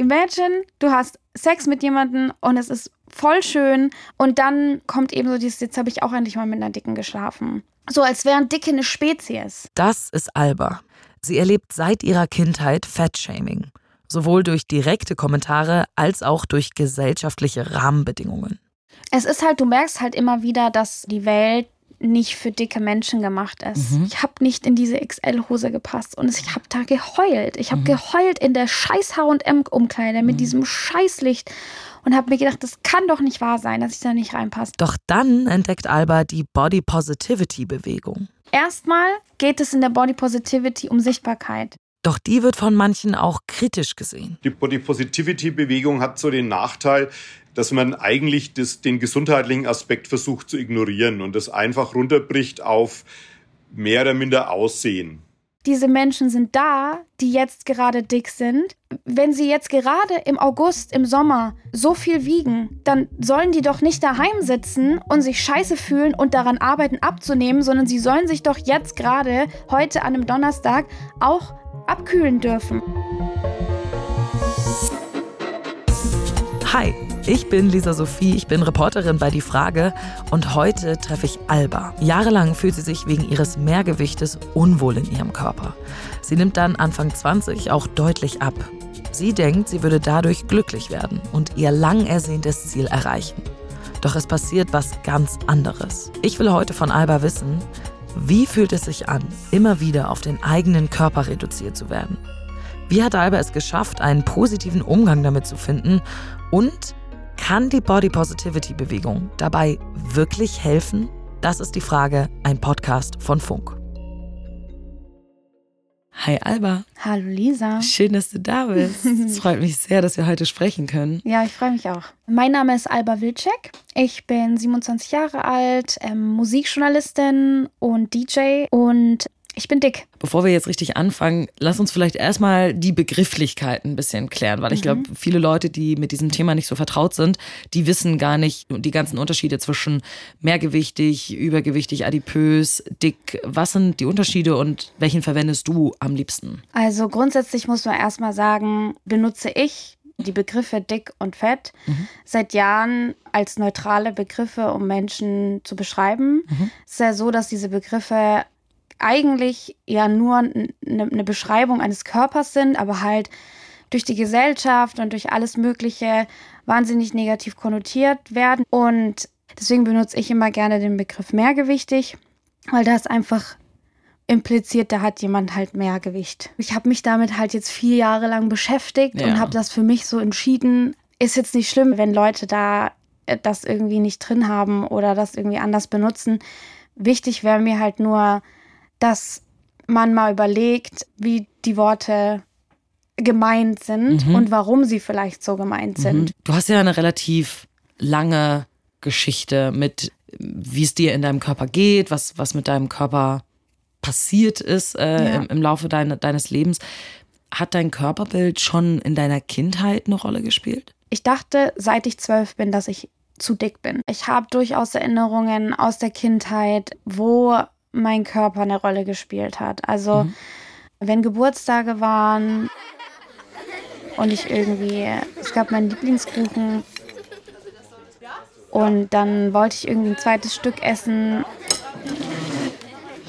imagine, du hast Sex mit jemandem und es ist voll schön und dann kommt eben so dieses, jetzt habe ich auch endlich mal mit einer Dicken geschlafen. So als wären Dicke eine Spezies. Das ist Alba. Sie erlebt seit ihrer Kindheit Fettshaming. Sowohl durch direkte Kommentare als auch durch gesellschaftliche Rahmenbedingungen. Es ist halt, du merkst halt immer wieder, dass die Welt nicht für dicke Menschen gemacht ist. Mhm. Ich habe nicht in diese XL-Hose gepasst und ich habe da geheult. Ich habe mhm. geheult in der scheiß H&M-Umkleide mit mhm. diesem Scheißlicht und habe mir gedacht, das kann doch nicht wahr sein, dass ich da nicht reinpasse. Doch dann entdeckt Alba die Body Positivity Bewegung. Erstmal geht es in der Body Positivity um Sichtbarkeit. Doch die wird von manchen auch kritisch gesehen. Die Body Positivity Bewegung hat so den Nachteil, dass man eigentlich das, den gesundheitlichen Aspekt versucht zu ignorieren und das einfach runterbricht auf mehr oder minder Aussehen. Diese Menschen sind da, die jetzt gerade dick sind. Wenn sie jetzt gerade im August, im Sommer so viel wiegen, dann sollen die doch nicht daheim sitzen und sich scheiße fühlen und daran arbeiten abzunehmen, sondern sie sollen sich doch jetzt gerade, heute an einem Donnerstag, auch abkühlen dürfen. Hi. Ich bin Lisa Sophie, ich bin Reporterin bei Die Frage und heute treffe ich Alba. Jahrelang fühlt sie sich wegen ihres Mehrgewichtes unwohl in ihrem Körper. Sie nimmt dann Anfang 20 auch deutlich ab. Sie denkt, sie würde dadurch glücklich werden und ihr lang ersehntes Ziel erreichen. Doch es passiert was ganz anderes. Ich will heute von Alba wissen, wie fühlt es sich an, immer wieder auf den eigenen Körper reduziert zu werden? Wie hat Alba es geschafft, einen positiven Umgang damit zu finden? Und kann die Body Positivity Bewegung dabei wirklich helfen? Das ist die Frage, ein Podcast von Funk. Hi Alba. Hallo Lisa. Schön, dass du da bist. Es freut mich sehr, dass wir heute sprechen können. Ja, ich freue mich auch. Mein Name ist Alba Wilczek. Ich bin 27 Jahre alt, ähm, Musikjournalistin und DJ und ich bin dick. Bevor wir jetzt richtig anfangen, lass uns vielleicht erstmal die Begrifflichkeiten ein bisschen klären, weil ich glaube, mhm. viele Leute, die mit diesem Thema nicht so vertraut sind, die wissen gar nicht die ganzen Unterschiede zwischen mehrgewichtig, übergewichtig, adipös, dick. Was sind die Unterschiede und welchen verwendest du am liebsten? Also grundsätzlich muss man erstmal sagen, benutze ich die Begriffe dick und fett mhm. seit Jahren als neutrale Begriffe, um Menschen zu beschreiben. Mhm. Es ist ja so, dass diese Begriffe eigentlich ja nur eine, eine Beschreibung eines Körpers sind, aber halt durch die Gesellschaft und durch alles Mögliche wahnsinnig negativ konnotiert werden. Und deswegen benutze ich immer gerne den Begriff mehrgewichtig, weil das einfach impliziert, da hat jemand halt mehr Gewicht. Ich habe mich damit halt jetzt vier Jahre lang beschäftigt ja. und habe das für mich so entschieden. Ist jetzt nicht schlimm, wenn Leute da äh, das irgendwie nicht drin haben oder das irgendwie anders benutzen. Wichtig wäre mir halt nur, dass man mal überlegt, wie die Worte gemeint sind mhm. und warum sie vielleicht so gemeint mhm. sind. Du hast ja eine relativ lange Geschichte mit, wie es dir in deinem Körper geht, was, was mit deinem Körper passiert ist äh, ja. im, im, Laufe deine, deines Lebens. Hat dein Körperbild schon in deiner Kindheit eine Rolle gespielt? Ich dachte, seit ich zwölf bin, dass ich zu dick bin. Ich habe durchaus Erinnerungen aus der Kindheit, wo mein Körper eine Rolle gespielt hat. Also mhm. wenn Geburtstage waren und ich irgendwie, es gab meinen Lieblingskuchen und dann wollte ich irgendwie ein zweites Stück essen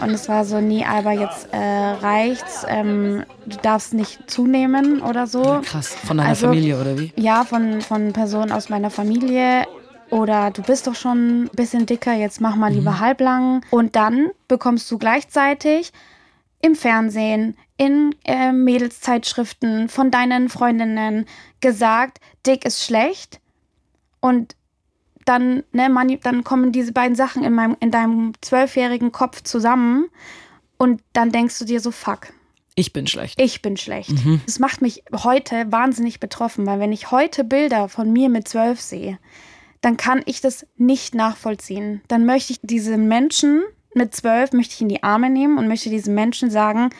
und es war so, nee, aber jetzt äh, reicht's. Ähm, du darfst nicht zunehmen oder so. Ja, krass, von deiner also, Familie oder wie? Ja, von, von Personen aus meiner Familie. Oder du bist doch schon ein bisschen dicker, jetzt mach mal lieber mhm. halblang. Und dann bekommst du gleichzeitig im Fernsehen, in äh, Mädelszeitschriften von deinen Freundinnen gesagt, dick ist schlecht. Und dann, ne, man, dann kommen diese beiden Sachen in, meinem, in deinem zwölfjährigen Kopf zusammen. Und dann denkst du dir so, fuck. Ich bin schlecht. Ich bin schlecht. Mhm. Das macht mich heute wahnsinnig betroffen, weil wenn ich heute Bilder von mir mit zwölf sehe, dann kann ich das nicht nachvollziehen. Dann möchte ich diese Menschen mit zwölf, möchte ich in die Arme nehmen und möchte diesen Menschen sagen,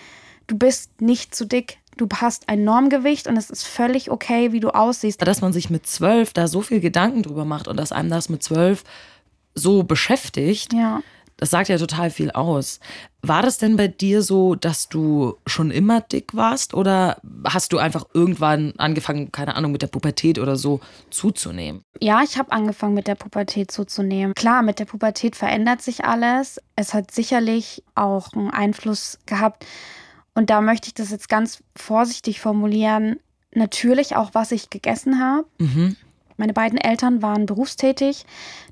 du bist nicht zu dick. Du hast ein Normgewicht und es ist völlig okay, wie du aussiehst. Dass man sich mit zwölf da so viel Gedanken drüber macht und dass einem das mit zwölf so beschäftigt, ja. Das sagt ja total viel aus. War das denn bei dir so, dass du schon immer dick warst oder hast du einfach irgendwann angefangen, keine Ahnung, mit der Pubertät oder so zuzunehmen? Ja, ich habe angefangen mit der Pubertät zuzunehmen. Klar, mit der Pubertät verändert sich alles. Es hat sicherlich auch einen Einfluss gehabt. Und da möchte ich das jetzt ganz vorsichtig formulieren. Natürlich auch, was ich gegessen habe. Mhm. Meine beiden Eltern waren berufstätig,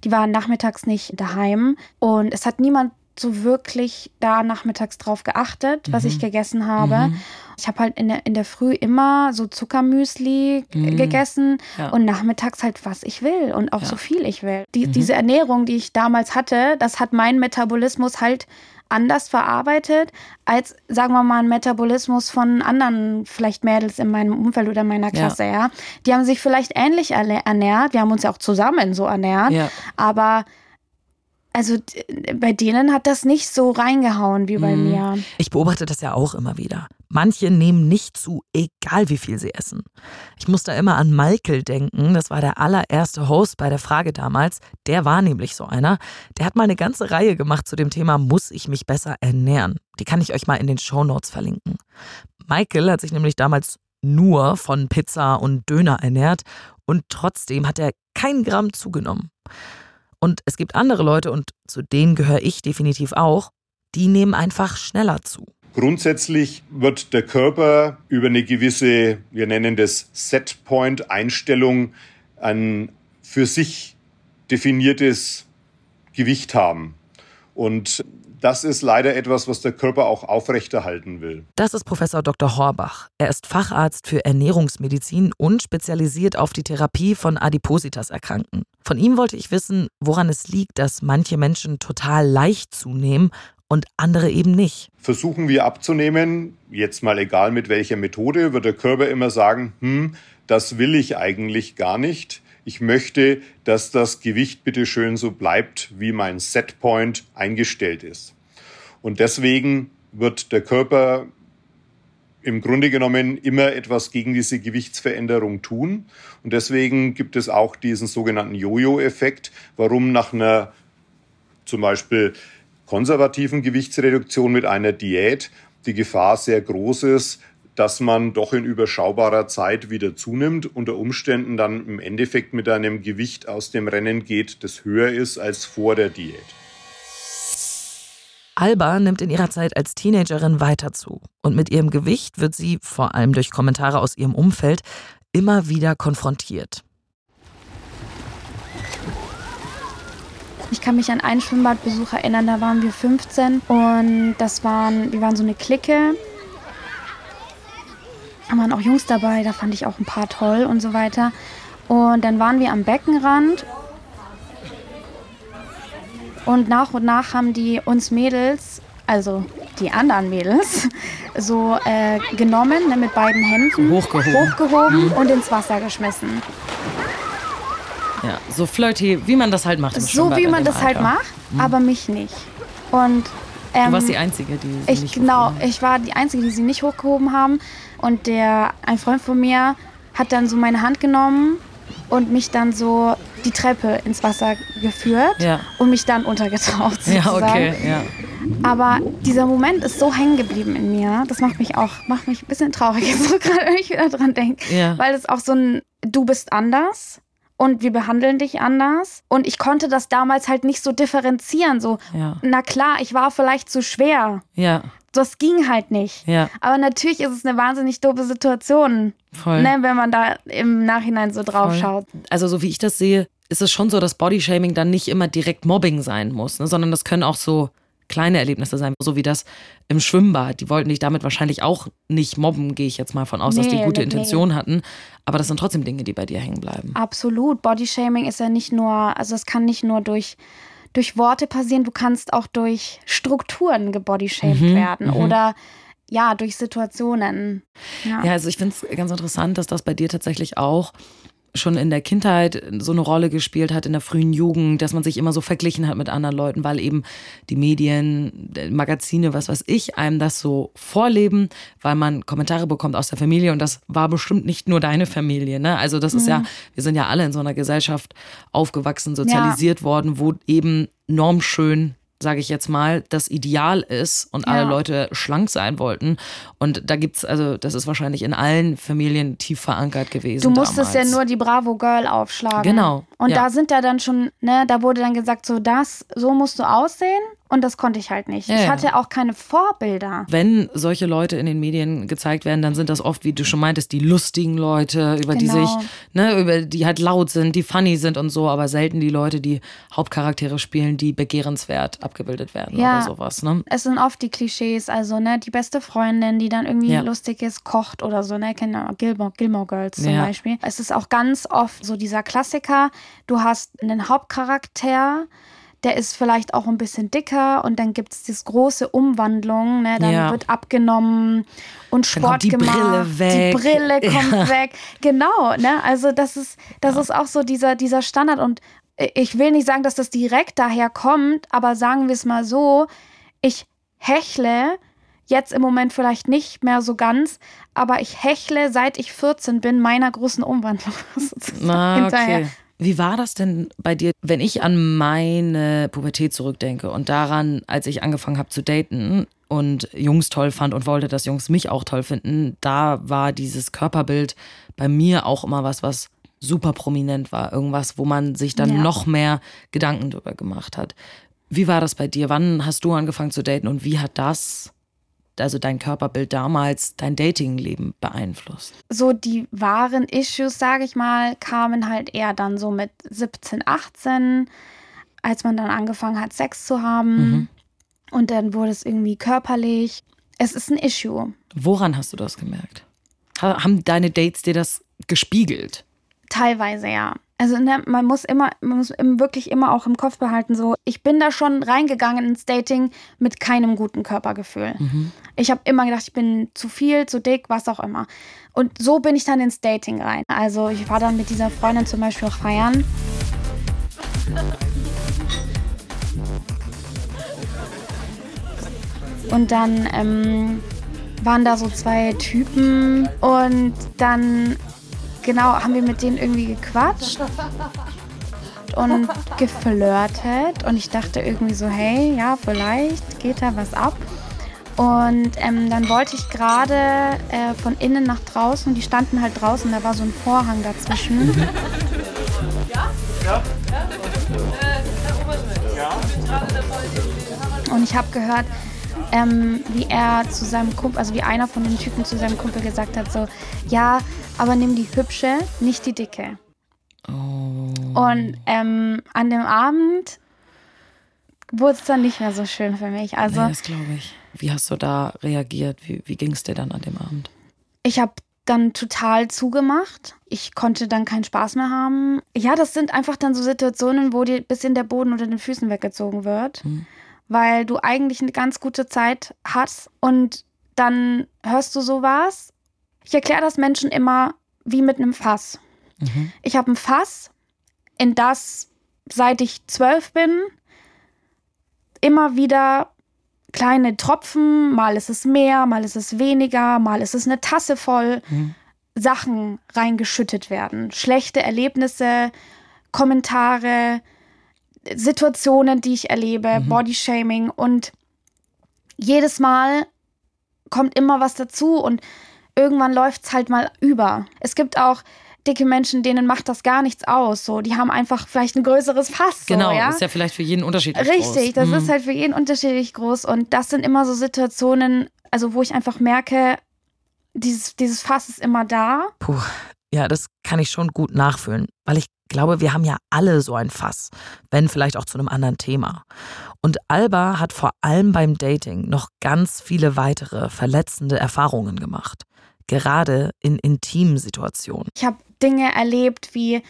die waren nachmittags nicht daheim und es hat niemand so wirklich da nachmittags drauf geachtet, was mhm. ich gegessen habe. Mhm. Ich habe halt in der, in der Früh immer so Zuckermüsli mhm. gegessen ja. und nachmittags halt, was ich will und auch ja. so viel ich will. Die, mhm. Diese Ernährung, die ich damals hatte, das hat meinen Metabolismus halt anders verarbeitet als, sagen wir mal, ein Metabolismus von anderen vielleicht Mädels in meinem Umfeld oder meiner Klasse, ja. ja. Die haben sich vielleicht ähnlich ernährt. Wir haben uns ja auch zusammen so ernährt. Ja. Aber also bei denen hat das nicht so reingehauen wie bei mhm. mir. Ich beobachte das ja auch immer wieder. Manche nehmen nicht zu, egal wie viel sie essen. Ich muss da immer an Michael denken. Das war der allererste Host bei der Frage damals. Der war nämlich so einer. Der hat mal eine ganze Reihe gemacht zu dem Thema, muss ich mich besser ernähren? Die kann ich euch mal in den Show Notes verlinken. Michael hat sich nämlich damals nur von Pizza und Döner ernährt und trotzdem hat er kein Gramm zugenommen. Und es gibt andere Leute, und zu denen gehöre ich definitiv auch, die nehmen einfach schneller zu. Grundsätzlich wird der Körper über eine gewisse, wir nennen das Setpoint-Einstellung, ein für sich definiertes Gewicht haben. Und das ist leider etwas, was der Körper auch aufrechterhalten will. Das ist Professor Dr. Horbach. Er ist Facharzt für Ernährungsmedizin und spezialisiert auf die Therapie von Adipositas-Erkrankten. Von ihm wollte ich wissen, woran es liegt, dass manche Menschen total leicht zunehmen und andere eben nicht. Versuchen wir abzunehmen, jetzt mal egal mit welcher Methode, wird der Körper immer sagen, hm, das will ich eigentlich gar nicht ich möchte, dass das Gewicht bitte schön so bleibt, wie mein Setpoint eingestellt ist. Und deswegen wird der Körper im Grunde genommen immer etwas gegen diese Gewichtsveränderung tun. Und deswegen gibt es auch diesen sogenannten Jojo-Effekt, warum nach einer zum Beispiel konservativen Gewichtsreduktion mit einer Diät die Gefahr sehr groß ist, dass man doch in überschaubarer Zeit wieder zunimmt, unter Umständen dann im Endeffekt mit einem Gewicht aus dem Rennen geht, das höher ist als vor der Diät. Alba nimmt in ihrer Zeit als Teenagerin weiter zu. Und mit ihrem Gewicht wird sie, vor allem durch Kommentare aus ihrem Umfeld, immer wieder konfrontiert. Ich kann mich an einen Schwimmbadbesuch erinnern, da waren wir 15 und das waren, wir waren so eine Clique waren auch Jungs dabei, da fand ich auch ein paar toll und so weiter. Und dann waren wir am Beckenrand und nach und nach haben die uns Mädels, also die anderen Mädels, so äh, genommen ne, mit beiden Händen, hochgehoben, hochgehoben mhm. und ins Wasser geschmissen. Ja, so flirty, wie man das halt macht. so wie man das halt Alter. halt macht, mhm. aber mich nicht. Und ähm, du warst die Einzige, die sie ich, nicht Genau, ich war die Einzige, die sie nicht hochgehoben haben. Und der, ein Freund von mir hat dann so meine Hand genommen und mich dann so die Treppe ins Wasser geführt ja. und mich dann untergetaucht. Sozusagen. Ja, okay, ja. Aber dieser Moment ist so hängen geblieben in mir. Das macht mich auch, macht mich ein bisschen traurig, so gerade wenn ich wieder dran denke. Ja. Weil es auch so ein, du bist anders und wir behandeln dich anders. Und ich konnte das damals halt nicht so differenzieren. So, ja. na klar, ich war vielleicht zu schwer. Ja. Das ging halt nicht. Ja. Aber natürlich ist es eine wahnsinnig doofe Situation, Voll. Ne, wenn man da im Nachhinein so drauf Voll. schaut. Also, so wie ich das sehe, ist es schon so, dass Bodyshaming dann nicht immer direkt Mobbing sein muss, ne, sondern das können auch so kleine Erlebnisse sein, so wie das im Schwimmbad. Die wollten dich damit wahrscheinlich auch nicht mobben, gehe ich jetzt mal von aus, nee, dass die gute nee. Intention hatten. Aber das sind trotzdem Dinge, die bei dir hängen bleiben. Absolut. Bodyshaming ist ja nicht nur, also es kann nicht nur durch durch Worte passieren, du kannst auch durch Strukturen gebodyshamed mhm, werden mhm. oder ja, durch Situationen. Ja, ja also ich finde es ganz interessant, dass das bei dir tatsächlich auch schon in der Kindheit so eine Rolle gespielt hat, in der frühen Jugend, dass man sich immer so verglichen hat mit anderen Leuten, weil eben die Medien, Magazine, was weiß ich, einem das so vorleben, weil man Kommentare bekommt aus der Familie und das war bestimmt nicht nur deine Familie. Ne? Also das mhm. ist ja, mhm. wir sind ja alle in so einer Gesellschaft aufgewachsen, sozialisiert ja. worden, wo eben normschön sage ich jetzt mal, das Ideal ist und ja. alle Leute schlank sein wollten. Und da gibt's, also das ist wahrscheinlich in allen Familien tief verankert gewesen. Du musstest damals. ja nur die Bravo Girl aufschlagen. Genau. Und ja. da sind ja dann schon, ne, da wurde dann gesagt, so das, so musst du aussehen. Und das konnte ich halt nicht. Ja, ich hatte auch keine Vorbilder. Wenn solche Leute in den Medien gezeigt werden, dann sind das oft, wie du schon meintest, die lustigen Leute, über genau. die sich, ne, über die halt laut sind, die funny sind und so, aber selten die Leute, die Hauptcharaktere spielen, die begehrenswert abgebildet werden ja, oder sowas. Ne? Es sind oft die Klischees, also ne, die beste Freundin, die dann irgendwie ja. lustig ist, kocht oder so, ne, kennen Gilmore, Gilmore Girls zum ja. Beispiel. Es ist auch ganz oft so dieser Klassiker, du hast einen Hauptcharakter, der ist vielleicht auch ein bisschen dicker und dann gibt es diese große Umwandlung, ne? dann ja. wird abgenommen und Sport die gemacht. Brille weg. Die Brille kommt ja. weg. Genau, ne? Also das ist, das ja. ist auch so dieser, dieser Standard und ich will nicht sagen, dass das direkt daher kommt, aber sagen wir es mal so, ich hechle jetzt im Moment vielleicht nicht mehr so ganz, aber ich hechle, seit ich 14 bin, meiner großen Umwandlung. Na, okay. Wie war das denn bei dir, wenn ich an meine Pubertät zurückdenke und daran, als ich angefangen habe zu daten und Jungs toll fand und wollte, dass Jungs mich auch toll finden, da war dieses Körperbild bei mir auch immer was, was super prominent war. Irgendwas, wo man sich dann ja. noch mehr Gedanken darüber gemacht hat. Wie war das bei dir? Wann hast du angefangen zu daten und wie hat das also dein Körperbild damals dein Datingleben beeinflusst? So die wahren Issues, sage ich mal, kamen halt eher dann so mit 17, 18, als man dann angefangen hat, Sex zu haben. Mhm. Und dann wurde es irgendwie körperlich. Es ist ein Issue. Woran hast du das gemerkt? Haben deine Dates dir das gespiegelt? Teilweise ja. Also ne, man muss immer, man muss wirklich immer auch im Kopf behalten, so, ich bin da schon reingegangen ins Dating mit keinem guten Körpergefühl. Mhm. Ich habe immer gedacht, ich bin zu viel, zu dick, was auch immer. Und so bin ich dann ins Dating rein. Also ich war dann mit dieser Freundin zum Beispiel auch feiern. Und dann ähm, waren da so zwei Typen und dann genau, haben wir mit denen irgendwie gequatscht und geflirtet. Und ich dachte irgendwie so, hey, ja, vielleicht geht da was ab. Und ähm, dann wollte ich gerade äh, von innen nach draußen, die standen halt draußen, da war so ein Vorhang dazwischen. Ja? Ja. Und ich habe gehört, ähm, wie er zu seinem Kumpel, also wie einer von den Typen zu seinem Kumpel gesagt hat, so, ja, aber nimm die hübsche, nicht die dicke. Oh. Und ähm, an dem Abend wurde es dann nicht mehr so schön für mich. Also, nee, das glaube ich. Wie hast du da reagiert? Wie, wie ging es dir dann an dem Abend? Ich habe dann total zugemacht. Ich konnte dann keinen Spaß mehr haben. Ja, das sind einfach dann so Situationen, wo dir ein bisschen der Boden unter den Füßen weggezogen wird. Hm weil du eigentlich eine ganz gute Zeit hast und dann hörst du sowas. Ich erkläre das Menschen immer wie mit einem Fass. Mhm. Ich habe ein Fass, in das seit ich zwölf bin immer wieder kleine Tropfen, mal ist es mehr, mal ist es weniger, mal ist es eine Tasse voll, mhm. Sachen reingeschüttet werden. Schlechte Erlebnisse, Kommentare, Situationen, die ich erlebe, mhm. Bodyshaming und jedes Mal kommt immer was dazu und irgendwann läuft es halt mal über. Es gibt auch dicke Menschen, denen macht das gar nichts aus. So, die haben einfach vielleicht ein größeres Fass. So, genau, ja? ist ja vielleicht für jeden unterschiedlich Richtig, groß. Richtig, das mhm. ist halt für jeden unterschiedlich groß. Und das sind immer so Situationen, also wo ich einfach merke, dieses, dieses Fass ist immer da. Puh, ja, das kann ich schon gut nachfühlen, weil ich glaube, wir haben ja alle so ein Fass, wenn vielleicht auch zu einem anderen Thema. Und Alba hat vor allem beim Dating noch ganz viele weitere verletzende Erfahrungen gemacht, gerade in intimen Situationen. Ich habe Dinge erlebt wie,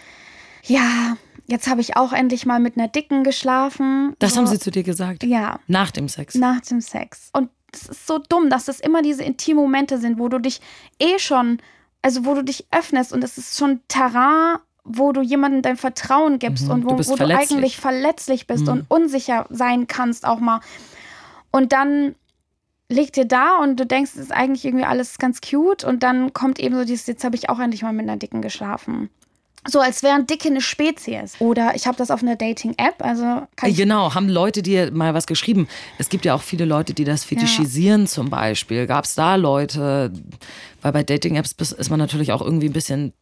ja, jetzt habe ich auch endlich mal mit einer Dicken geschlafen. Das so. haben sie zu dir gesagt? Ja. Nach dem Sex? Nach dem Sex. Und es ist so dumm, dass es immer diese intimen Momente sind, wo du dich eh schon, also wo du dich öffnest und es ist schon Terrain wo du jemandem dein Vertrauen gibst mhm, und wo, du, wo du, eigentlich verletzlich bist mhm. und unsicher sein kannst auch mal. Und dann liegt dir da und du denkst, es ist eigentlich irgendwie alles ganz cute und dann kommt eben so dieses, jetzt habe ich auch endlich mal mit einer Dicken geschlafen. so als wären Dicke eine Spezies. Oder ich habe das auf einer Dating-App, also ich Genau, haben Leute dir mal was geschrieben? Es gibt ja auch viele Leute, die das fetischisieren zum Beispiel. Gab es da Leute? Weil bei Dating-Apps ist man natürlich auch irgendwie ein bisschen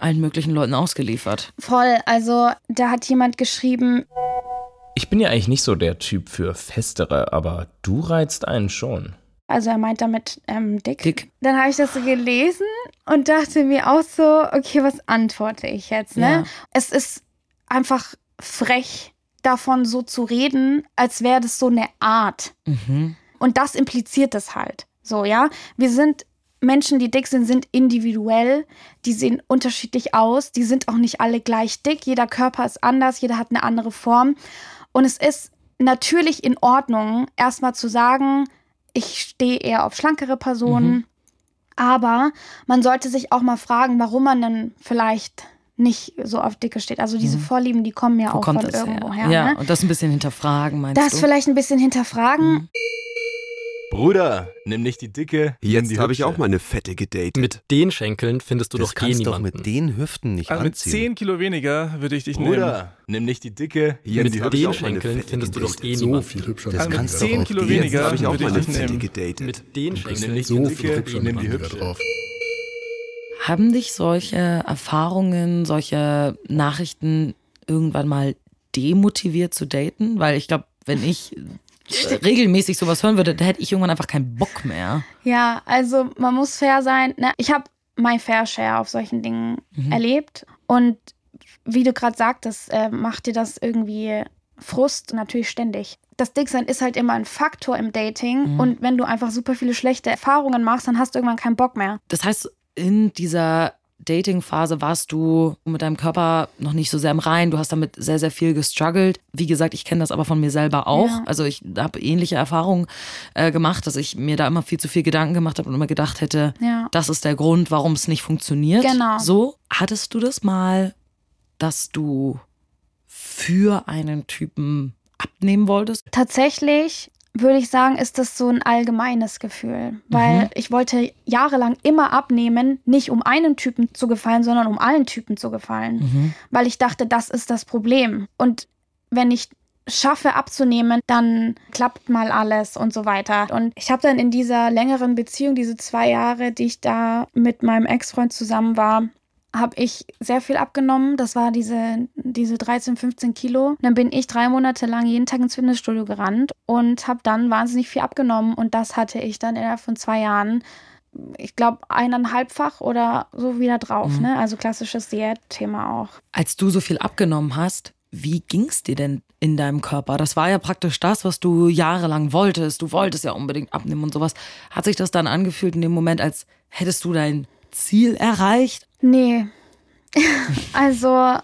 allen möglichen Leuten ausgeliefert. voll. Also da hat jemand geschrieben, Ich bin ja eigentlich nicht so der Typ für festere, aber du reizt einen schon. also er meint damit ähm, dick. Dick. Dann habe ich das so gelesen und dachte mir auch so, okay, was antworte ich jetzt? Ne? Ja. Es ist einfach frech, davon so zu reden, als wäre das so eine Art. Mhm. Und das impliziert es halt. So, ja. Wir sind Menschen, die dick sind, sind individuell. Die sehen unterschiedlich aus. Die sind auch nicht alle gleich dick. Jeder Körper ist anders. Jeder hat eine andere Form. Und es ist natürlich in Ordnung, erstmal zu sagen, ich stehe eher auf schlankere Personen. Aber man sollte sich auch mal fragen, warum man dann vielleicht nicht so auf dicke steht. Also diese Vorlieben, die kommen ja Wo auch kommt von das irgendwo her? her. ja, ne? und das ein bisschen hinterfragen, meinst Das du? vielleicht ein bisschen hinterfragen. Bruder, nimm nicht die dicke. nimm Jetzt habe ich auch mal eine fette gedatet. Mit den Schenkeln findest du das doch eh kannst doch niemanden. mit den Hüften nicht Also mit anziehen. 10 Kilo weniger würde ich dich nehmen. Bruder, nimm nicht die dicke. nimm Jetzt ich den Schenkeln findest du doch eh So niemanden. viel hübscher Also mit die da 10 drauf. Kilo Jetzt weniger habe ich auch mal eine fette nehmen. gedatet. Mit den Nimm Schenkeln nicht So viel hübscher nimm die hübsche. drauf. Haben dich solche Erfahrungen, solche Nachrichten irgendwann mal demotiviert zu daten? Weil ich glaube, wenn ich regelmäßig sowas hören würde, da hätte ich irgendwann einfach keinen Bock mehr. Ja, also man muss fair sein. Ne? Ich habe mein Fair Share auf solchen Dingen erlebt. Und wie du gerade sagtest, äh, macht dir das irgendwie Frust natürlich ständig. Das Dicksein ist halt immer ein Faktor im Dating. Und wenn du einfach super viele schlechte Erfahrungen machst, dann hast du irgendwann keinen Bock mehr. Das heißt, in dieser Dating-Phase warst du mit deinem Körper noch nicht so sehr im Rein. Du hast damit sehr, sehr viel gestruggelt. Wie gesagt, ich kenne das aber von mir selber auch. Ja. Also ich habe ähnliche Erfahrungen äh, gemacht, dass ich mir da immer viel zu viel Gedanken gemacht habe und immer gedacht hätte, Ja. das ist der Grund, warum es nicht funktioniert. Genau. So, hattest du das mal, dass du für einen Typen abnehmen wolltest? Tatsächlich würde ich sagen, ist das so ein allgemeines Gefühl. Weil ich wollte jahrelang immer abnehmen, nicht um einen Typen zu gefallen, sondern um allen Typen zu gefallen. Weil ich dachte, das ist das Problem. Und wenn ich schaffe abzunehmen, dann klappt mal alles und so weiter. Und ich habe dann in dieser längeren Beziehung, diese zwei Jahre, die ich da mit meinem Ex-Freund zusammen war, habe ich sehr viel abgenommen. Das war diese, diese 13, 15 Kilo. Dann bin ich drei Monate lang jeden Tag ins Fitnessstudio gerannt und habe dann wahnsinnig viel abgenommen. Und das hatte ich dann innerhalb von zwei Jahren, ich glaube, eineinhalbfach oder so wieder drauf. Ne? Also klassisches Diät-Thema auch. Als du so viel abgenommen hast, wie ging's dir denn in deinem Körper? Das war ja praktisch das, was du jahrelang wolltest. Du wolltest ja unbedingt abnehmen und sowas. Hat sich das dann angefühlt in dem Moment, als hättest du dein Ziel erreicht? Nee. also,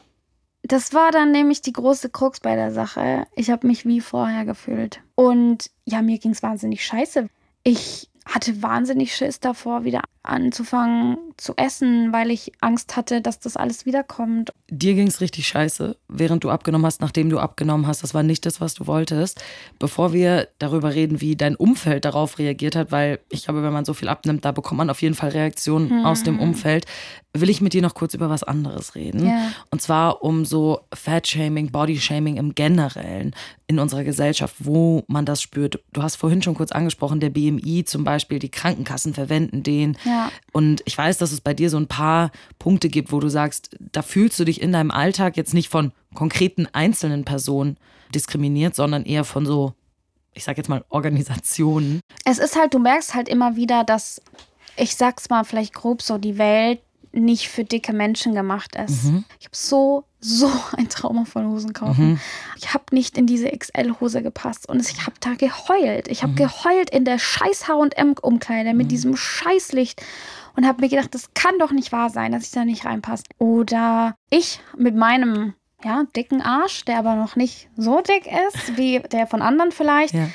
das war dann nämlich die große Krux bei der Sache. Ich habe mich wie vorher gefühlt. Und ja, mir ging es wahnsinnig scheiße. Ich hatte wahnsinnig Schiss davor, wieder anzufangen zu essen, weil ich Angst hatte, dass das alles wiederkommt. Dir ging's richtig scheiße, während du abgenommen hast, nachdem du abgenommen hast. Das war nicht das, was du wolltest. Bevor wir darüber reden, wie dein Umfeld darauf reagiert hat, weil ich glaube, wenn man so viel abnimmt, da bekommt man auf jeden Fall Reaktionen aus dem Umfeld, will ich mit dir noch kurz über was anderes reden. Ja. Und zwar um so Fat-Shaming, Body-Shaming im Generellen in unserer Gesellschaft, wo man das spürt. Du hast vorhin schon kurz angesprochen, der BMI zum Beispiel, die Krankenkassen verwenden den. Ja. Und ich weiß, dass es bei dir so ein paar Punkte gibt, wo du sagst, da fühlst du dich in deinem Alltag jetzt nicht von konkreten einzelnen Personen diskriminiert, sondern eher von so, ich sag jetzt mal, Organisationen. Es ist halt, du merkst halt immer wieder, dass, ich sag's mal vielleicht grob so, die Welt nicht für dicke Menschen gemacht ist. Ich habe so, so ein Trauma von Hosen kaufen. Ich habe nicht in diese XL-Hose gepasst und ich habe da geheult. Ich habe geheult in der scheiß H&M-Umkleide mit diesem Scheißlicht und habe mir gedacht, das kann doch nicht wahr sein, dass ich da nicht reinpasse. Oder ich mit meinem ja, dicken Arsch, der aber noch nicht so dick ist, wie der von anderen vielleicht, Ja.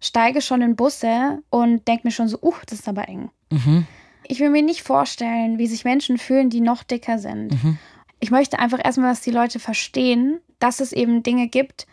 steige schon in Busse und denke mir schon so, uh, das ist aber eng. Ich will mir nicht vorstellen, wie sich Menschen fühlen, die noch dicker sind. Ich möchte einfach erstmal, dass die Leute verstehen, dass es eben Dinge gibt,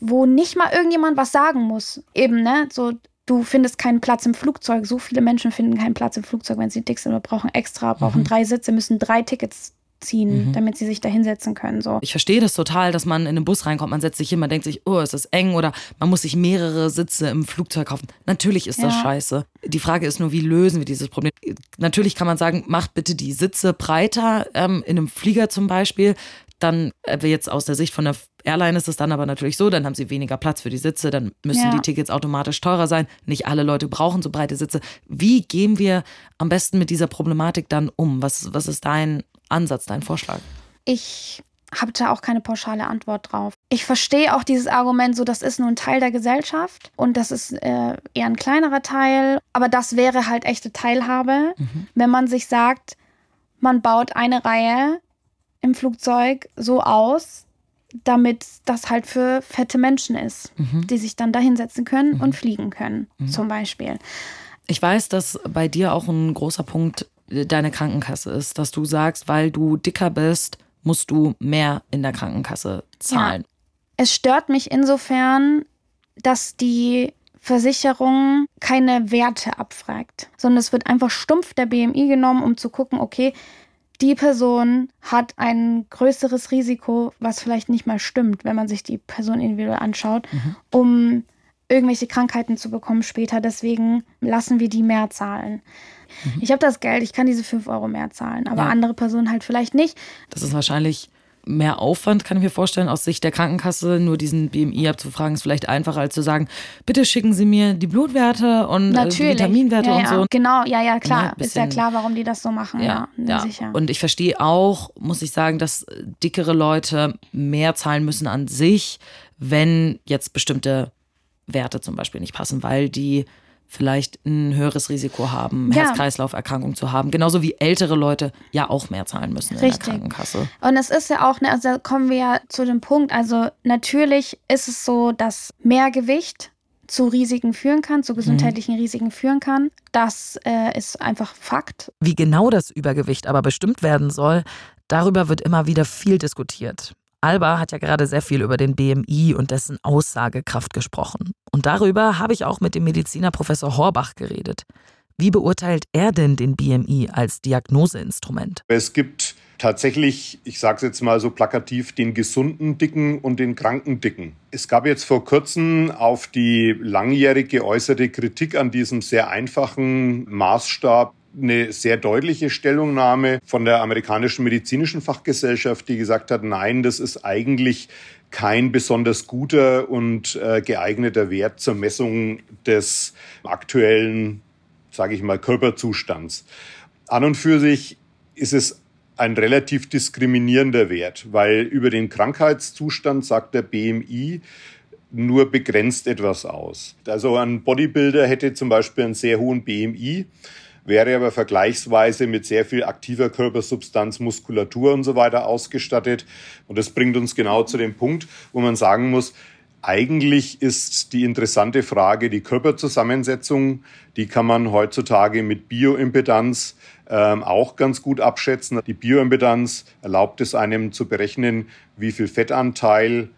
wo nicht mal irgendjemand was sagen muss. Eben, ne? So, du findest keinen Platz im Flugzeug. So viele Menschen finden keinen Platz im Flugzeug, wenn sie dick sind oder brauchen extra, brauchen drei Sitze, müssen drei Tickets ziehen, Mhm. damit sie sich da hinsetzen können. So. Ich verstehe das total, dass man in den Bus reinkommt, man setzt sich hin, man denkt sich, oh, ist das eng oder man muss sich mehrere Sitze im Flugzeug kaufen. Natürlich ist das Ja. scheiße. Die Frage ist nur, wie lösen wir dieses Problem? Natürlich kann man sagen, macht bitte die Sitze breiter ähm, in einem Flieger zum Beispiel. Dann, äh, jetzt aus der Sicht von der Airline ist es dann aber natürlich so, dann haben sie weniger Platz für die Sitze, dann müssen Ja. die Tickets automatisch teurer sein. Nicht alle Leute brauchen so breite Sitze. Wie gehen wir am besten mit dieser Problematik dann um? Was, was ist dein Ansatz, dein Vorschlag? Ich habe da auch keine pauschale Antwort drauf. Ich verstehe auch dieses Argument, so das ist nur ein Teil der Gesellschaft und das ist äh, eher ein kleinerer Teil, aber das wäre halt echte Teilhabe, wenn man sich sagt, man baut eine Reihe im Flugzeug so aus, damit das halt für fette Menschen ist, die sich dann da hinsetzen können und fliegen können, zum Beispiel. Ich weiß, dass bei dir auch ein großer Punkt deine Krankenkasse ist, dass du sagst, weil du dicker bist, musst du mehr in der Krankenkasse zahlen. Es stört mich insofern, dass die Versicherung keine Werte abfragt, sondern es wird einfach stumpf der BMI genommen, um zu gucken, okay, die Person hat ein größeres Risiko, was vielleicht nicht mal stimmt, wenn man sich die Person individuell anschaut, um irgendwelche Krankheiten zu bekommen später. Deswegen lassen wir die mehr zahlen. Ich habe das Geld, ich kann diese 5 Euro mehr zahlen, aber Ja. andere Personen halt vielleicht nicht. Das ist wahrscheinlich mehr Aufwand, kann ich mir vorstellen, aus Sicht der Krankenkasse. Nur diesen BMI abzufragen, ist vielleicht einfacher, als zu sagen, bitte schicken Sie mir die Blutwerte und äh, die. Vitaminwerte ja, und ja. so. Genau, ja, ja, klar. Ja, ein ist ja klar, warum die das so machen. Ja, ja, sicher. Und ich verstehe auch, muss ich sagen, dass dickere Leute mehr zahlen müssen an sich, wenn jetzt bestimmte Werte zum Beispiel nicht passen, weil die vielleicht ein höheres Risiko haben, Ja. Herz-Kreislauf-Erkrankung zu haben. Genauso wie ältere Leute ja auch mehr zahlen müssen in Richtig. der Krankenkasse. Und es ist ja auch, ne, also da kommen wir ja zu dem Punkt, also natürlich ist es so, dass mehr Gewicht zu Risiken führen kann, zu gesundheitlichen Risiken führen kann. Das äh, ist einfach Fakt. Wie genau das Übergewicht aber bestimmt werden soll, darüber wird immer wieder viel diskutiert. Alba hat ja gerade sehr viel über den BMI und dessen Aussagekraft gesprochen. Und darüber habe ich auch mit dem Mediziner Professor Horbach geredet. Wie beurteilt er denn den BMI als Diagnoseinstrument? Es gibt tatsächlich, ich sage es jetzt mal so plakativ, den gesunden Dicken und den kranken Dicken. Es gab jetzt vor kurzem auf die langjährig geäußerte Kritik an diesem sehr einfachen Maßstab eine sehr deutliche Stellungnahme von der amerikanischen medizinischen Fachgesellschaft, die gesagt hat, nein, das ist eigentlich kein besonders guter und äh, geeigneter Wert zur Messung des aktuellen, sage ich mal, Körperzustands. An und für sich ist es ein relativ diskriminierender Wert, weil über den Krankheitszustand sagt der BMI nur begrenzt etwas aus. Also ein Bodybuilder hätte zum Beispiel einen sehr hohen BMI, wäre aber vergleichsweise mit sehr viel aktiver Körpersubstanz, Muskulatur und so weiter ausgestattet. Und das bringt uns genau zu dem Punkt, wo man sagen muss, eigentlich ist die interessante Frage die Körperzusammensetzung. Die kann man heutzutage mit Bioimpedanz ähm, auch ganz gut abschätzen. Die Bioimpedanz erlaubt es einem zu berechnen, wie viel Fettanteil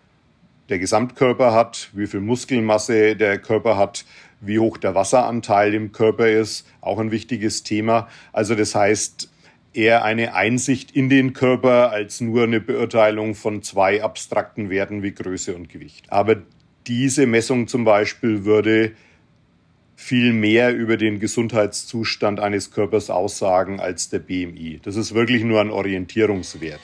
der Gesamtkörper hat, wie viel Muskelmasse der Körper hat, wie hoch der Wasseranteil im Körper ist, auch ein wichtiges Thema. Also das heißt, eher eine Einsicht in den Körper als nur eine Beurteilung von zwei abstrakten Werten wie Größe und Gewicht. Aber diese Messung zum Beispiel würde viel mehr über den Gesundheitszustand eines Körpers aussagen als der BMI. Das ist wirklich nur ein Orientierungswert.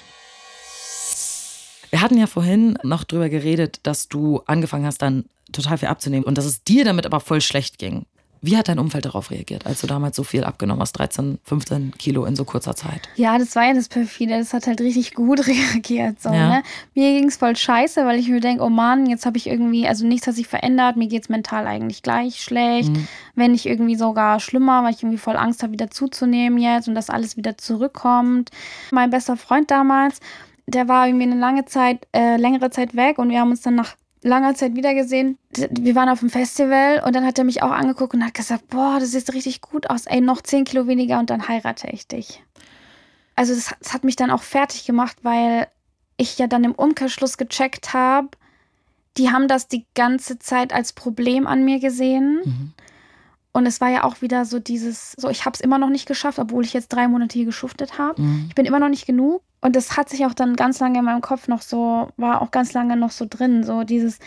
Wir hatten ja vorhin noch drüber geredet, dass du angefangen hast, dann total viel abzunehmen und dass es dir damit aber voll schlecht ging. Wie hat dein Umfeld darauf reagiert, als du damals so viel abgenommen hast, 13, 15 Kilo in so kurzer Zeit? Ja, das war ja das Perfide. Das hat halt richtig gut reagiert. So, Ja. ne? Mir ging es voll scheiße, weil ich mir denke, oh Mann, jetzt habe ich irgendwie, also nichts hat sich verändert. Mir geht es mental eigentlich gleich schlecht. Wenn nicht irgendwie sogar schlimmer, weil ich irgendwie voll Angst habe, wieder zuzunehmen jetzt und dass alles wieder zurückkommt. Mein bester Freund damals, der war irgendwie eine lange Zeit, äh, längere Zeit weg und wir haben uns dann nach langer Zeit wiedergesehen. Wir waren auf dem Festival und dann hat er mich auch angeguckt und hat gesagt, boah, das sieht richtig gut aus. Ey, noch 10 Kilo weniger und dann heirate ich dich. Also das, das hat mich dann auch fertig gemacht, weil ich ja dann im Umkehrschluss gecheckt habe, die haben das die ganze Zeit als Problem an mir gesehen. Und es war ja auch wieder so dieses, so ich habe es immer noch nicht geschafft, obwohl ich jetzt drei Monate hier geschuftet habe. Ich bin immer noch nicht genug. Und das hat sich auch dann ganz lange in meinem Kopf noch so, war auch ganz lange noch so drin, so dieses,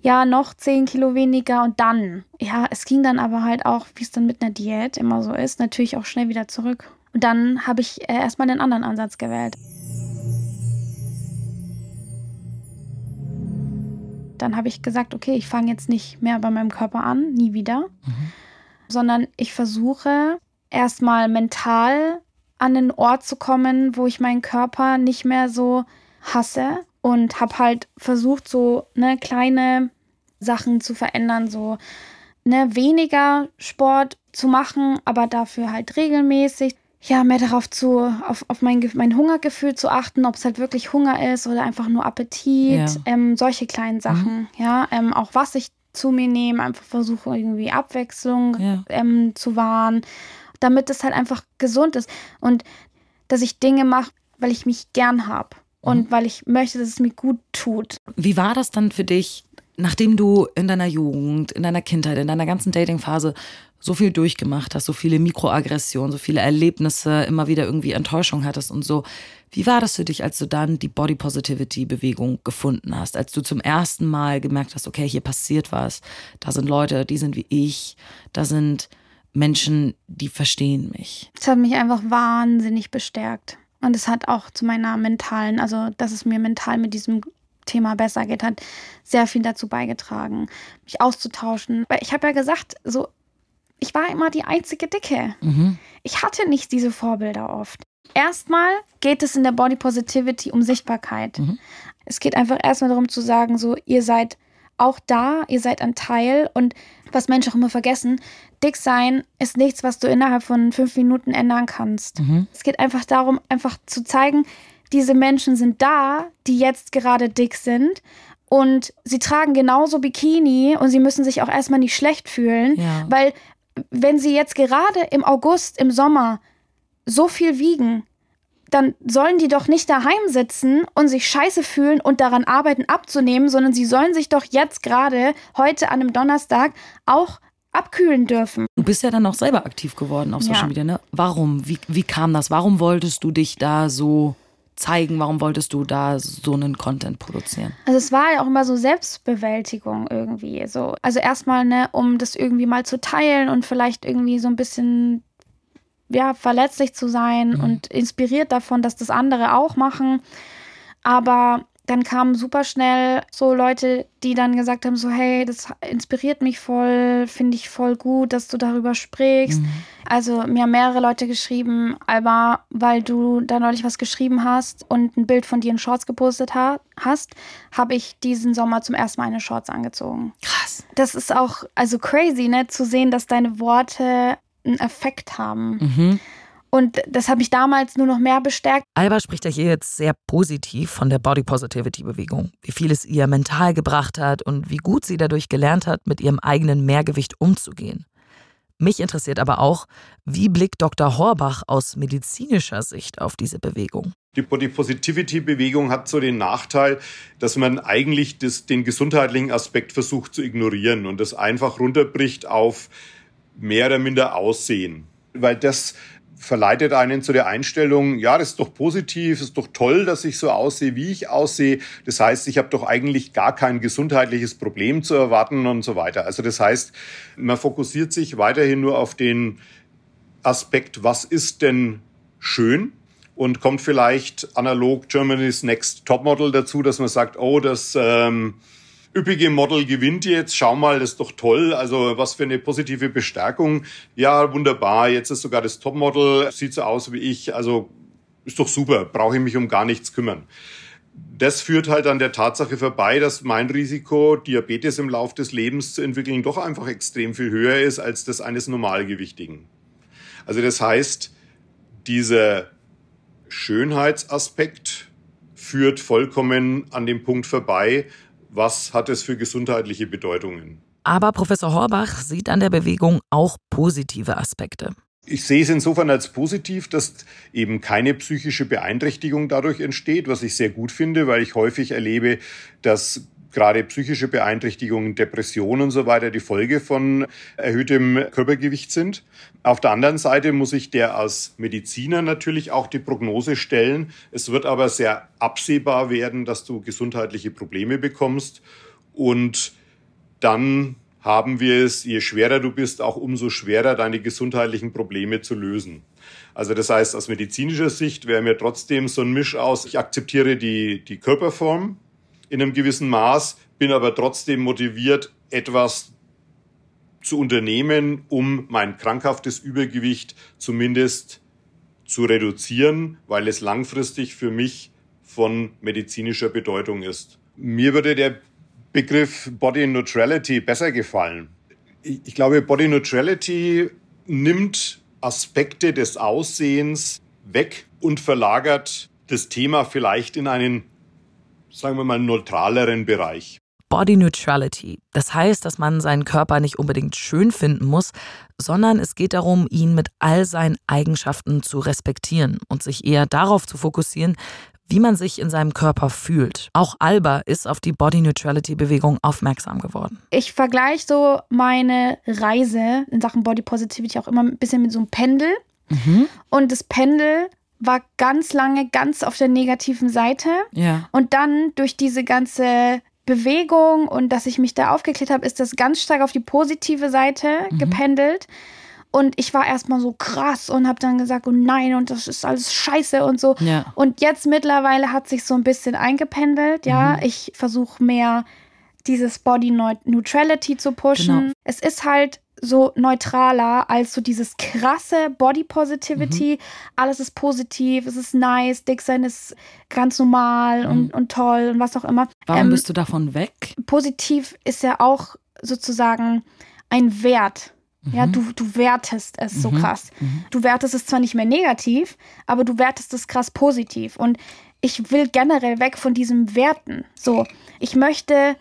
ja, noch zehn Kilo weniger und dann. Ja, es ging dann aber halt auch, wie es dann mit einer Diät immer so ist, natürlich auch schnell wieder zurück. Und dann habe ich äh, erstmal den anderen Ansatz gewählt. Dann habe ich gesagt, okay, ich fange jetzt nicht mehr bei meinem Körper an, nie wieder, mhm. sondern ich versuche erstmal mental an den Ort zu kommen, wo ich meinen Körper nicht mehr so hasse und habe halt versucht, so ne, kleine Sachen zu verändern, so ne, weniger Sport zu machen, aber dafür halt regelmäßig. Ja, mehr darauf zu, auf, auf mein, mein Hungergefühl zu achten, ob es halt wirklich Hunger ist oder einfach nur Appetit, ja. ähm, solche kleinen Sachen, mhm. ja, ähm, auch was ich zu mir nehme, einfach versuche irgendwie Abwechslung ja. ähm, zu wahren damit es halt einfach gesund ist und dass ich Dinge mache, weil ich mich gern habe und mhm. weil ich möchte, dass es mir gut tut. Wie war das dann für dich, nachdem du in deiner Jugend, in deiner Kindheit, in deiner ganzen Datingphase so viel durchgemacht hast, so viele Mikroaggressionen, so viele Erlebnisse, immer wieder irgendwie Enttäuschung hattest und so. Wie war das für dich, als du dann die Body Positivity Bewegung gefunden hast, als du zum ersten Mal gemerkt hast, okay, hier passiert was, da sind Leute, die sind wie ich, da sind Menschen, die verstehen mich. Es hat mich einfach wahnsinnig bestärkt. Und es hat auch zu meiner mentalen, also dass es mir mental mit diesem Thema besser geht, hat sehr viel dazu beigetragen, mich auszutauschen. Weil ich habe ja gesagt, so, ich war immer die einzige Dicke. Mhm. Ich hatte nicht diese Vorbilder oft. Erstmal geht es in der Body Positivity um Sichtbarkeit. Mhm. Es geht einfach erstmal darum zu sagen, so, ihr seid auch da, ihr seid ein Teil und was Menschen auch immer vergessen, dick sein ist nichts, was du innerhalb von fünf Minuten ändern kannst. Mhm. Es geht einfach darum, einfach zu zeigen, diese Menschen sind da, die jetzt gerade dick sind und sie tragen genauso Bikini und sie müssen sich auch erstmal nicht schlecht fühlen, ja. weil wenn sie jetzt gerade im August, im Sommer so viel wiegen, dann sollen die doch nicht daheim sitzen und sich scheiße fühlen und daran arbeiten abzunehmen, sondern sie sollen sich doch jetzt gerade heute an einem Donnerstag auch abkühlen dürfen. Du bist ja dann auch selber aktiv geworden auf Social ja. Media, ne? Warum? Wie, wie kam das? Warum wolltest du dich da so zeigen? Warum wolltest du da so einen Content produzieren? Also es war ja auch immer so Selbstbewältigung irgendwie. So. Also erstmal, ne, um das irgendwie mal zu teilen und vielleicht irgendwie so ein bisschen ja, verletzlich zu sein mhm. und inspiriert davon, dass das andere auch machen. Aber dann kamen super schnell so Leute, die dann gesagt haben, so hey, das inspiriert mich voll, finde ich voll gut, dass du darüber sprichst. Mhm. Also mir haben mehrere Leute geschrieben, Alba, weil du da neulich was geschrieben hast und ein Bild von dir in Shorts gepostet ha hast, habe ich diesen Sommer zum ersten Mal eine Shorts angezogen. Krass. Das ist auch also crazy, ne, zu sehen, dass deine Worte einen Effekt haben. Mhm. Und das habe ich damals nur noch mehr bestärkt. Alba spricht ja hier jetzt sehr positiv von der Body Positivity Bewegung, wie viel es ihr mental gebracht hat und wie gut sie dadurch gelernt hat, mit ihrem eigenen Mehrgewicht umzugehen. Mich interessiert aber auch, wie blickt Dr. Horbach aus medizinischer Sicht auf diese Bewegung? Die Body Positivity Bewegung hat so den Nachteil, dass man eigentlich das, den gesundheitlichen Aspekt versucht zu ignorieren und das einfach runterbricht auf mehr oder minder Aussehen. Weil das verleitet einen zu der Einstellung, ja, das ist doch positiv, ist doch toll, dass ich so aussehe, wie ich aussehe. Das heißt, ich habe doch eigentlich gar kein gesundheitliches Problem zu erwarten und so weiter. Also das heißt, man fokussiert sich weiterhin nur auf den Aspekt, was ist denn schön? Und kommt vielleicht analog Germany's Next Topmodel dazu, dass man sagt, oh, das ähm, üppige Model gewinnt jetzt, schau mal, das ist doch toll, also was für eine positive Bestärkung. Ja, wunderbar, jetzt ist sogar das Topmodel, sieht so aus wie ich, also ist doch super, brauche ich mich um gar nichts kümmern. Das führt halt an der Tatsache vorbei, dass mein Risiko, Diabetes im Lauf des Lebens zu entwickeln, doch einfach extrem viel höher ist als das eines Normalgewichtigen. Also das heißt, dieser Schönheitsaspekt führt vollkommen an dem Punkt vorbei, was hat es für gesundheitliche Bedeutungen. Aber Professor Horbach sieht an der Bewegung auch positive Aspekte. Ich sehe es insofern als positiv, dass eben keine psychische Beeinträchtigung dadurch entsteht, was ich sehr gut finde, weil ich häufig erlebe, dass gerade psychische Beeinträchtigungen, Depressionen und so weiter die Folge von erhöhtem Körpergewicht sind. Auf der anderen Seite muss ich der als Mediziner natürlich auch die Prognose stellen. Es wird aber sehr absehbar werden, dass du gesundheitliche Probleme bekommst und dann haben wir es, je schwerer du bist, auch umso schwerer deine gesundheitlichen Probleme zu lösen. Also das heißt, aus medizinischer Sicht wäre mir trotzdem so ein Misch aus, ich akzeptiere die, die Körperform in einem gewissen Maß, bin aber trotzdem motiviert, etwas zu unternehmen, um mein krankhaftes Übergewicht zumindest zu reduzieren, weil es langfristig für mich von medizinischer Bedeutung ist. Mir würde der Begriff Body Neutrality besser gefallen. Ich glaube, Body Neutrality nimmt Aspekte des Aussehens weg und verlagert das Thema vielleicht in einen, sagen wir mal, neutraleren Bereich. Body Neutrality. Das heißt, dass man seinen Körper nicht unbedingt schön finden muss, sondern es geht darum, ihn mit all seinen Eigenschaften zu respektieren und sich eher darauf zu fokussieren, wie man sich in seinem Körper fühlt. Auch Alba ist auf die Body Neutrality Bewegung aufmerksam geworden. Ich vergleiche so meine Reise in Sachen Body Positivity auch immer ein bisschen mit so einem Pendel. Mhm. Und das Pendel war ganz lange ganz auf der negativen Seite. Ja. Und dann durch diese ganze Bewegung und dass ich mich da aufgeklärt habe, ist das ganz stark auf die positive Seite mhm. gependelt. Und ich war erstmal so krass und habe dann gesagt, oh nein, und das ist alles scheiße und so. Ja. Und jetzt mittlerweile hat sich so ein bisschen eingependelt, ja. Mhm. Ich versuche mehr dieses Body Neutrality zu pushen. Genau. Es ist halt so neutraler als so dieses krasse Body Positivity. Mhm. Alles ist positiv, es ist nice, dick sein ist ganz normal mhm. und, und toll und was auch immer. Warum ähm, bist du davon weg? Positiv ist ja auch sozusagen ein Wert. Ja, mhm. du, du wertest es so mhm. krass. Mhm. Du wertest es zwar nicht mehr negativ, aber du wertest es krass positiv. Und ich will generell weg von diesem Werten. So, ich möchte,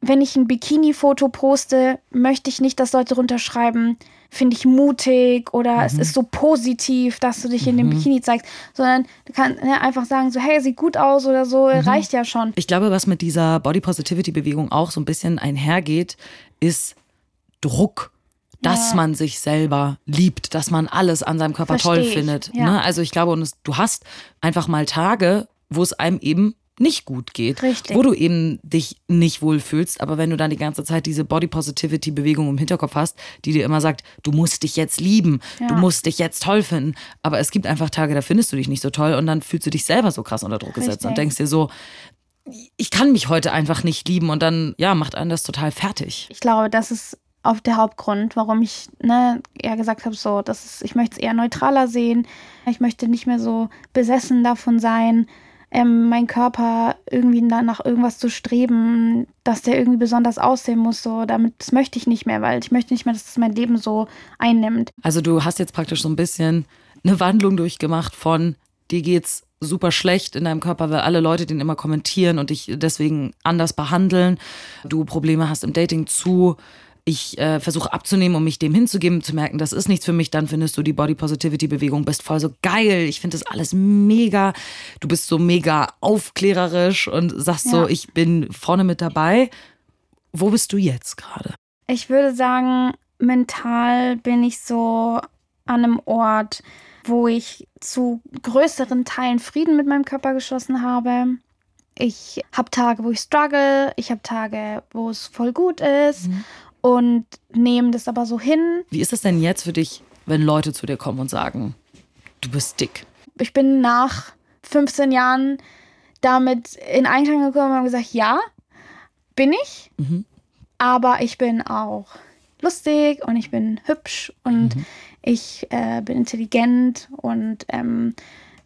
wenn ich ein Bikini-Foto poste, möchte ich nicht, dass Leute runterschreiben, finde ich mutig oder mhm. es ist so positiv, dass du dich in dem mhm. Bikini zeigst, sondern du kannst ja, einfach sagen, so, hey, sieht gut aus oder so, mhm. reicht ja schon. Ich glaube, was mit dieser Body Positivity-Bewegung auch so ein bisschen einhergeht, ist Druck dass ja. man sich selber liebt, dass man alles an seinem Körper Versteh toll findet. Ja. Ne? Also ich glaube, du hast einfach mal Tage, wo es einem eben nicht gut geht, Richtig. wo du eben dich nicht wohlfühlst, aber wenn du dann die ganze Zeit diese Body Positivity Bewegung im Hinterkopf hast, die dir immer sagt, du musst dich jetzt lieben, ja. du musst dich jetzt toll finden, aber es gibt einfach Tage, da findest du dich nicht so toll und dann fühlst du dich selber so krass unter Druck Richtig. gesetzt und denkst dir so, ich kann mich heute einfach nicht lieben und dann ja, macht einen das total fertig. Ich glaube, das ist auf der Hauptgrund, warum ich ne, eher gesagt habe, so, das ist, ich möchte es eher neutraler sehen. Ich möchte nicht mehr so besessen davon sein, ähm, mein Körper irgendwie nach irgendwas zu streben, dass der irgendwie besonders aussehen muss. So, damit das möchte ich nicht mehr, weil ich möchte nicht mehr, dass das mein Leben so einnimmt. Also du hast jetzt praktisch so ein bisschen eine Wandlung durchgemacht von dir geht's super schlecht in deinem Körper, weil alle Leute den immer kommentieren und dich deswegen anders behandeln. Du Probleme hast im Dating zu ich äh, versuche abzunehmen, um mich dem hinzugeben, zu merken, das ist nichts für mich, dann findest du die Body Positivity Bewegung, bist voll so geil. Ich finde das alles mega. Du bist so mega aufklärerisch und sagst ja. so, ich bin vorne mit dabei. Wo bist du jetzt gerade? Ich würde sagen, mental bin ich so an einem Ort, wo ich zu größeren Teilen Frieden mit meinem Körper geschlossen habe. Ich habe Tage, wo ich struggle, ich habe Tage, wo es voll gut ist. Mhm und nehmen das aber so hin. Wie ist es denn jetzt für dich, wenn Leute zu dir kommen und sagen, du bist dick? Ich bin nach 15 Jahren damit in Einklang gekommen und habe gesagt, ja, bin ich. Mhm. Aber ich bin auch lustig und ich bin hübsch und mhm. ich äh, bin intelligent und ähm,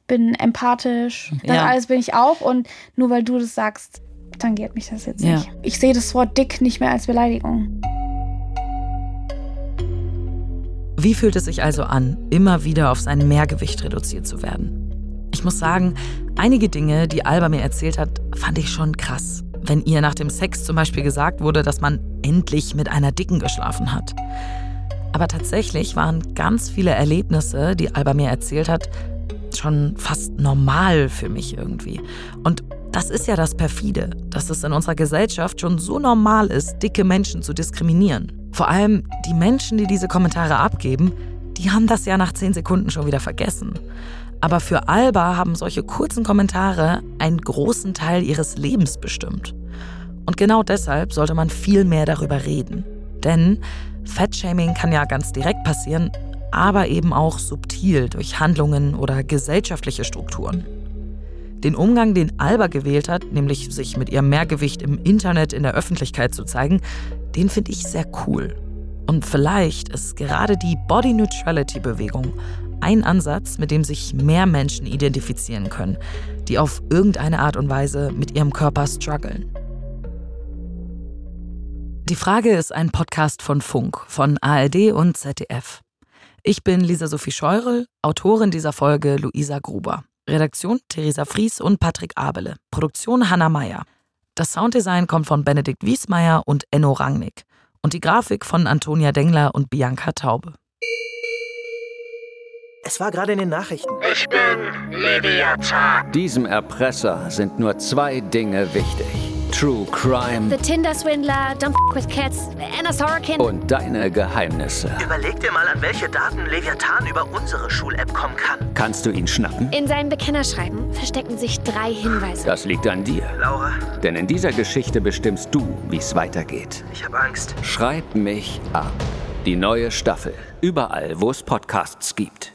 bin empathisch. Das ja. alles bin ich auch. Und nur weil du das sagst, tangiert mich das jetzt ja. nicht. Ich sehe das Wort dick nicht mehr als Beleidigung. Wie fühlt es sich also an, immer wieder auf sein Mehrgewicht reduziert zu werden? Ich muss sagen, einige Dinge, die Alba mir erzählt hat, fand ich schon krass. Wenn ihr nach dem Sex zum Beispiel gesagt wurde, dass man endlich mit einer Dicken geschlafen hat. Aber tatsächlich waren ganz viele Erlebnisse, die Alba mir erzählt hat, schon fast normal für mich irgendwie. Und das ist ja das Perfide, dass es in unserer Gesellschaft schon so normal ist, dicke Menschen zu diskriminieren. Vor allem die Menschen, die diese Kommentare abgeben, die haben das ja nach 10 Sekunden schon wieder vergessen. Aber für Alba haben solche kurzen Kommentare einen großen Teil ihres Lebens bestimmt. Und genau deshalb sollte man viel mehr darüber reden. Denn Fettshaming kann ja ganz direkt passieren, aber eben auch subtil durch Handlungen oder gesellschaftliche Strukturen. Den Umgang, den Alba gewählt hat, nämlich sich mit ihrem Mehrgewicht im Internet in der Öffentlichkeit zu zeigen, den finde ich sehr cool. Und vielleicht ist gerade die Body Neutrality Bewegung ein Ansatz, mit dem sich mehr Menschen identifizieren können, die auf irgendeine Art und Weise mit ihrem Körper strugglen. Die Frage ist ein Podcast von Funk, von ARD und ZDF. Ich bin Lisa Sophie Scheurel, Autorin dieser Folge Luisa Gruber. Redaktion Theresa Fries und Patrick Abele. Produktion Hanna Meyer. Das Sounddesign kommt von Benedikt Wiesmeier und Enno Rangnick. Und die Grafik von Antonia Dengler und Bianca Taube. Es war gerade in den Nachrichten. Ich bin Leviathan. Diesem Erpresser sind nur zwei Dinge wichtig. True Crime. The Tinder Swindler, Don't F with Cats, Anna Sorokin. Und deine Geheimnisse. Überleg dir mal, an welche Daten Leviathan über unsere Schul-App kommen kann. Kannst du ihn schnappen? In seinem Bekennerschreiben verstecken sich drei Hinweise. Das liegt an dir. Laura. Denn in dieser Geschichte bestimmst du, wie es weitergeht. Ich habe Angst. Schreib mich ab. Die neue Staffel. Überall, wo es Podcasts gibt.